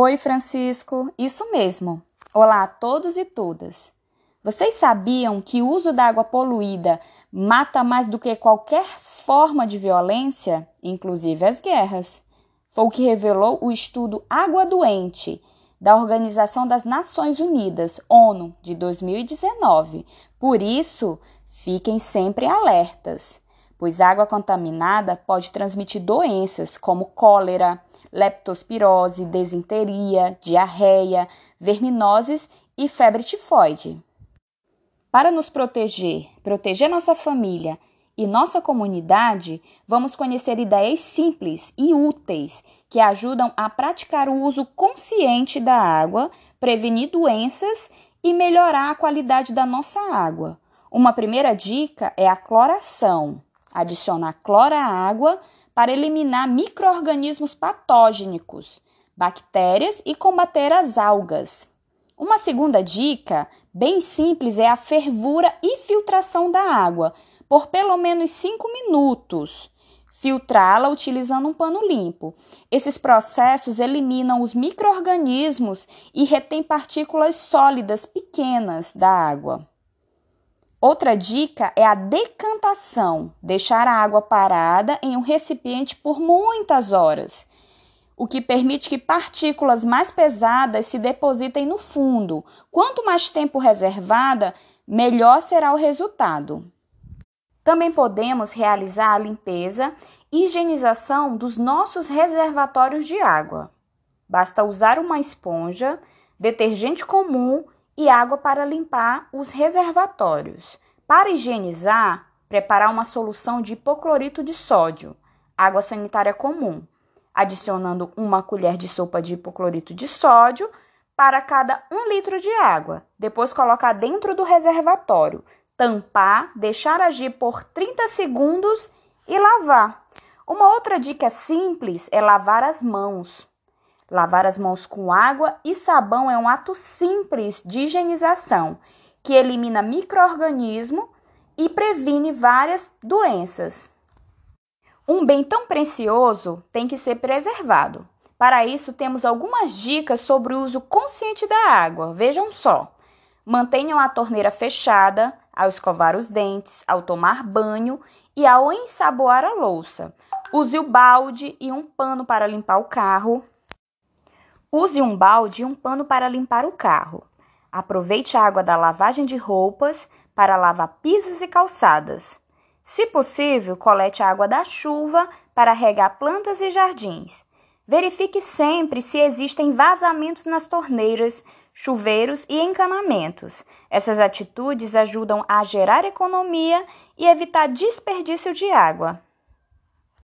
Oi, Francisco. Isso mesmo. Olá a todos e todas. Vocês sabiam que o uso da água poluída mata mais do que qualquer forma de violência, inclusive as guerras? Foi o que revelou o estudo Água Doente da Organização das Nações Unidas, ONU, de 2019. Por isso, fiquem sempre alertas, pois água contaminada pode transmitir doenças como cólera, leptospirose, desinteria, diarreia, verminoses e febre tifoide. Para nos proteger, proteger nossa família e nossa comunidade, vamos conhecer ideias simples e úteis que ajudam a praticar o uso consciente da água, prevenir doenças e melhorar a qualidade da nossa água. Uma primeira dica é a cloração. Adicionar cloro à água para eliminar microorganismos patógenos, bactérias e combater as algas. Uma segunda dica, bem simples, é a fervura e filtração da água por pelo menos 5 minutos. Filtrá-la utilizando um pano limpo. Esses processos eliminam os microorganismos e retêm partículas sólidas pequenas da água. Outra dica é a decantação, deixar a água parada em um recipiente por muitas horas, o que permite que partículas mais pesadas se depositem no fundo. Quanto mais tempo reservada, melhor será o resultado. Também podemos realizar a limpeza e higienização dos nossos reservatórios de água. Basta usar uma esponja, detergente comum e água para limpar os reservatórios. Para higienizar, preparar uma solução de hipoclorito de sódio, água sanitária comum, adicionando uma colher de sopa de hipoclorito de sódio para cada um litro de água. Depois colocar dentro do reservatório, tampar, deixar agir por 30 segundos e lavar. Uma outra dica simples é lavar as mãos. Lavar as mãos com água e sabão é um ato simples de higienização que elimina microorganismo e previne várias doenças. Um bem tão precioso tem que ser preservado. Para isso, temos algumas dicas sobre o uso consciente da água. Vejam só: mantenham a torneira fechada ao escovar os dentes, ao tomar banho e ao ensaboar a louça. Use o balde e um pano para limpar o carro. Use um balde e um pano para limpar o carro. Aproveite a água da lavagem de roupas para lavar pisos e calçadas. Se possível, colete a água da chuva para regar plantas e jardins. Verifique sempre se existem vazamentos nas torneiras, chuveiros e encanamentos. Essas atitudes ajudam a gerar economia e evitar desperdício de água.